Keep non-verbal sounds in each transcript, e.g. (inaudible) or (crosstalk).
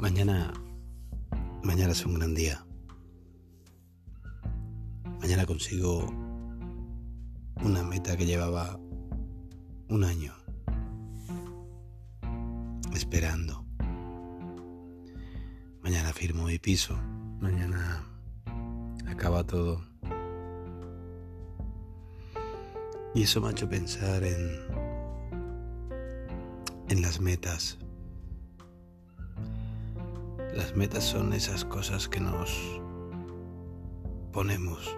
Mañana, mañana es un gran día. Mañana consigo una meta que llevaba un año esperando. Mañana firmo mi piso. Mañana acaba todo. Y eso me ha hecho pensar en, en las metas. Las metas son esas cosas que nos ponemos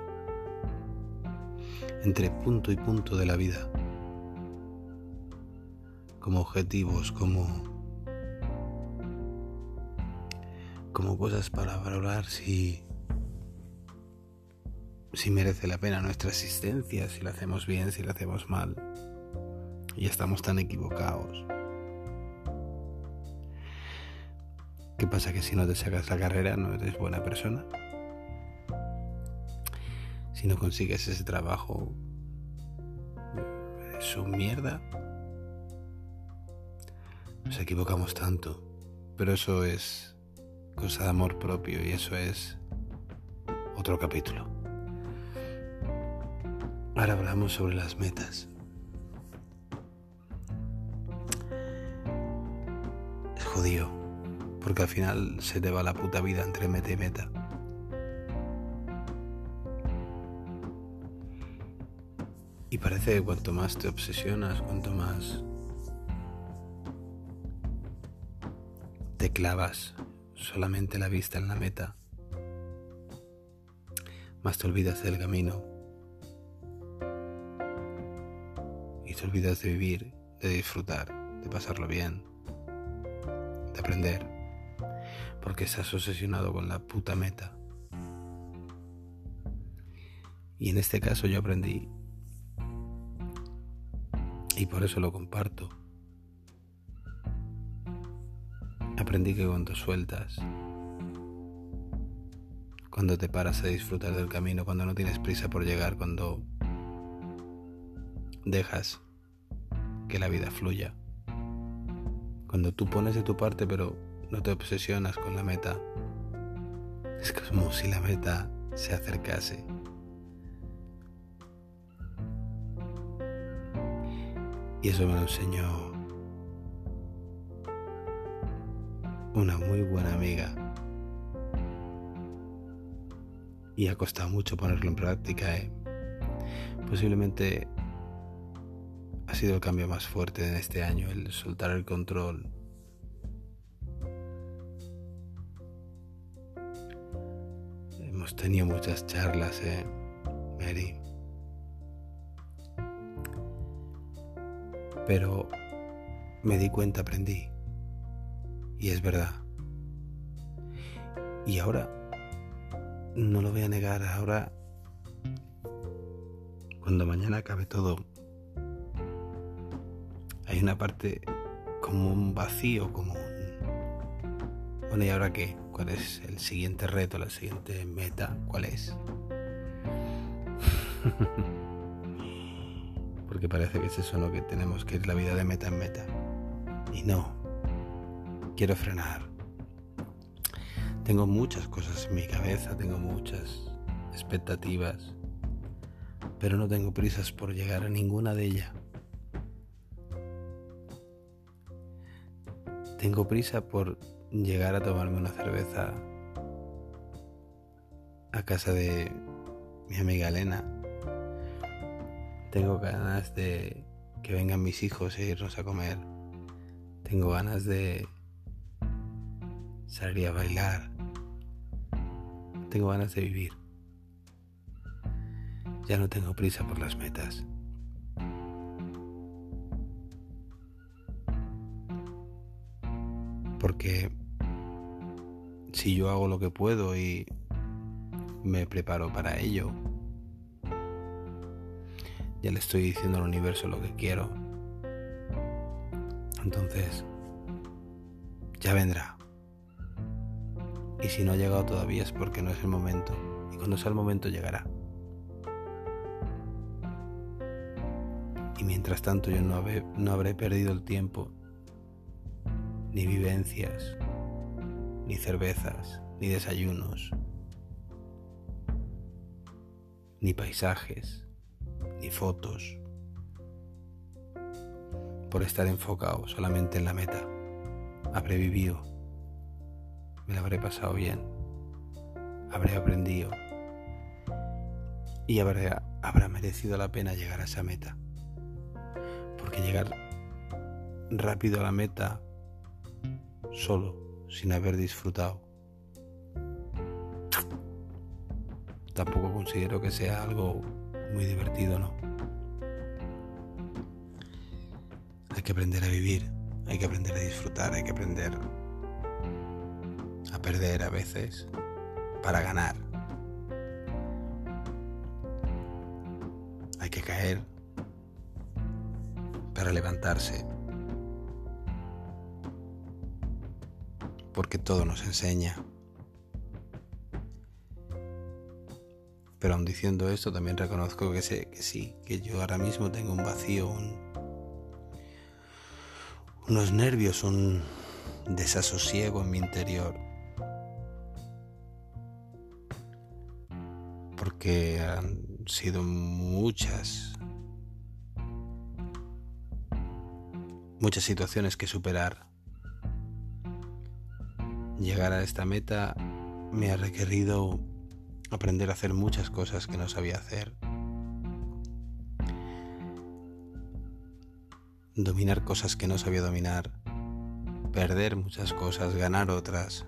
entre punto y punto de la vida, como objetivos, como, como cosas para valorar si si merece la pena nuestra existencia, si la hacemos bien, si la hacemos mal. Y estamos tan equivocados. ¿Qué pasa? Que si no te sacas la carrera no eres buena persona. Si no consigues ese trabajo, es un mierda. Nos equivocamos tanto. Pero eso es cosa de amor propio y eso es otro capítulo. Ahora hablamos sobre las metas. Es jodido, porque al final se te va la puta vida entre meta y meta. Y parece que cuanto más te obsesionas, cuanto más te clavas solamente la vista en la meta, más te olvidas del camino y te olvidas de vivir, de disfrutar, de pasarlo bien, de aprender, porque estás obsesionado con la puta meta. Y en este caso yo aprendí, y por eso lo comparto, aprendí que cuando sueltas, cuando te paras a disfrutar del camino, cuando no tienes prisa por llegar, cuando dejas que la vida fluya. Cuando tú pones de tu parte pero no te obsesionas con la meta, es como si la meta se acercase. Y eso me lo enseñó una muy buena amiga. Y ha costado mucho ponerlo en práctica. ¿eh? Posiblemente ha sido el cambio más fuerte en este año, el soltar el control. Hemos tenido muchas charlas, ¿eh, Mary? Pero me di cuenta, aprendí. Y es verdad. Y ahora, no lo voy a negar, ahora, cuando mañana acabe todo, hay una parte como un vacío, como un... Bueno, ¿y ahora qué? ¿Cuál es el siguiente reto, la siguiente meta? ¿Cuál es? (laughs) Porque parece que es eso lo que tenemos que ir la vida de meta en meta. Y no. Quiero frenar. Tengo muchas cosas en mi cabeza, tengo muchas expectativas, pero no tengo prisas por llegar a ninguna de ellas. Tengo prisa por llegar a tomarme una cerveza a casa de mi amiga Elena. Tengo ganas de que vengan mis hijos e irnos a comer. Tengo ganas de salir a bailar. Tengo ganas de vivir. Ya no tengo prisa por las metas. Porque si yo hago lo que puedo y me preparo para ello, ya le estoy diciendo al universo lo que quiero. Entonces, ya vendrá. Y si no ha llegado todavía es porque no es el momento. Y cuando sea el momento llegará. Y mientras tanto yo no, habré, no habré perdido el tiempo ni vivencias, ni cervezas, ni desayunos, ni paisajes, ni fotos, por estar enfocado solamente en la meta. Habré vivido, me la habré pasado bien, habré aprendido y habrá, habrá merecido la pena llegar a esa meta. Porque llegar rápido a la meta solo, sin haber disfrutado, tampoco considero que sea algo muy divertido, ¿no? Hay que aprender a vivir, hay que aprender a disfrutar, hay que aprender a perder a veces para ganar. Hay que caer para levantarse. Porque todo nos enseña. Pero aun diciendo esto, también reconozco que sé que sí, que yo ahora mismo tengo un vacío, unos nervios, un desasosiego en mi interior. Porque han sido muchas, muchas situaciones que superar. Llegar a esta meta me ha requerido aprender a hacer muchas cosas que no sabía hacer. Dominar cosas que no sabía dominar. Perder muchas cosas, ganar otras.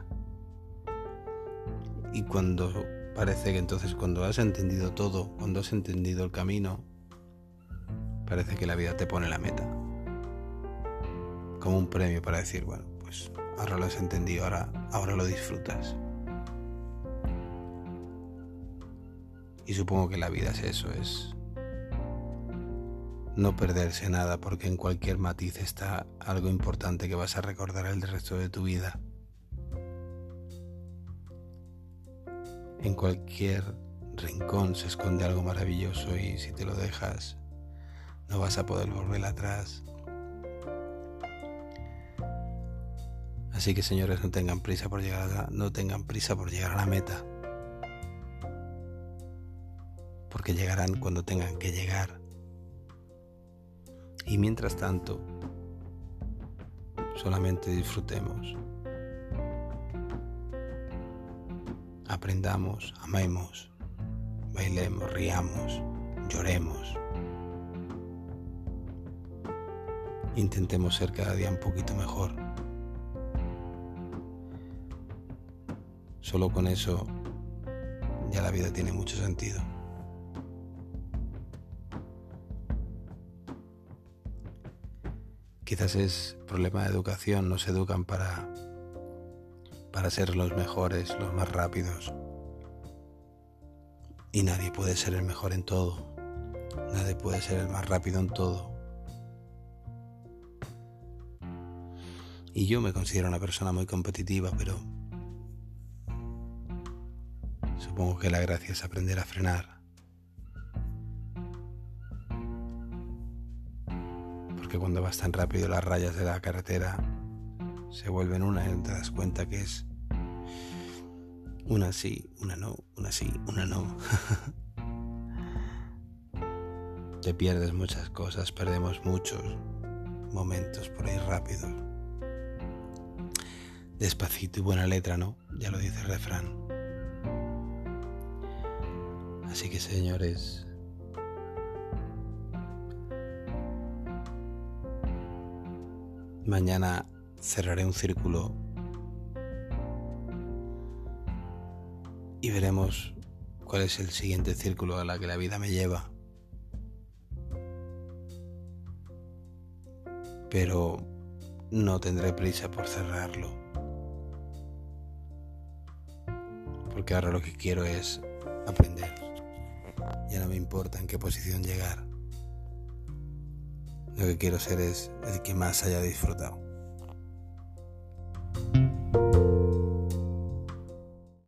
Y cuando parece que entonces cuando has entendido todo, cuando has entendido el camino, parece que la vida te pone la meta. Como un premio para decir, bueno, pues ahora lo has entendido, ahora, ahora lo disfrutas. Y supongo que la vida es eso, es no perderse nada porque en cualquier matiz está algo importante que vas a recordar el resto de tu vida. En cualquier rincón se esconde algo maravilloso y si te lo dejas no vas a poder volver atrás. Así que señores, no tengan prisa por llegar a no tengan prisa por llegar a la meta porque llegarán cuando tengan que llegar. Y mientras tanto, solamente disfrutemos. Aprendamos, amemos, bailemos, riamos, lloremos. Intentemos ser cada día un poquito mejor. Solo con eso ya la vida tiene mucho sentido. Quizás es problema de educación, no se educan para, para ser los mejores, los más rápidos. Y nadie puede ser el mejor en todo. Nadie puede ser el más rápido en todo. Y yo me considero una persona muy competitiva, pero supongo que la gracia es aprender a frenar cuando vas tan rápido las rayas de la carretera se vuelven una y te das cuenta que es una sí, una no, una sí, una no. (laughs) te pierdes muchas cosas, perdemos muchos momentos por ir rápido. Despacito y buena letra, ¿no? Ya lo dice el refrán. Así que señores, Mañana cerraré un círculo y veremos cuál es el siguiente círculo a la que la vida me lleva. Pero no tendré prisa por cerrarlo. Porque ahora lo que quiero es aprender. Ya no me importa en qué posición llegar. Lo que quiero ser es el que más haya disfrutado.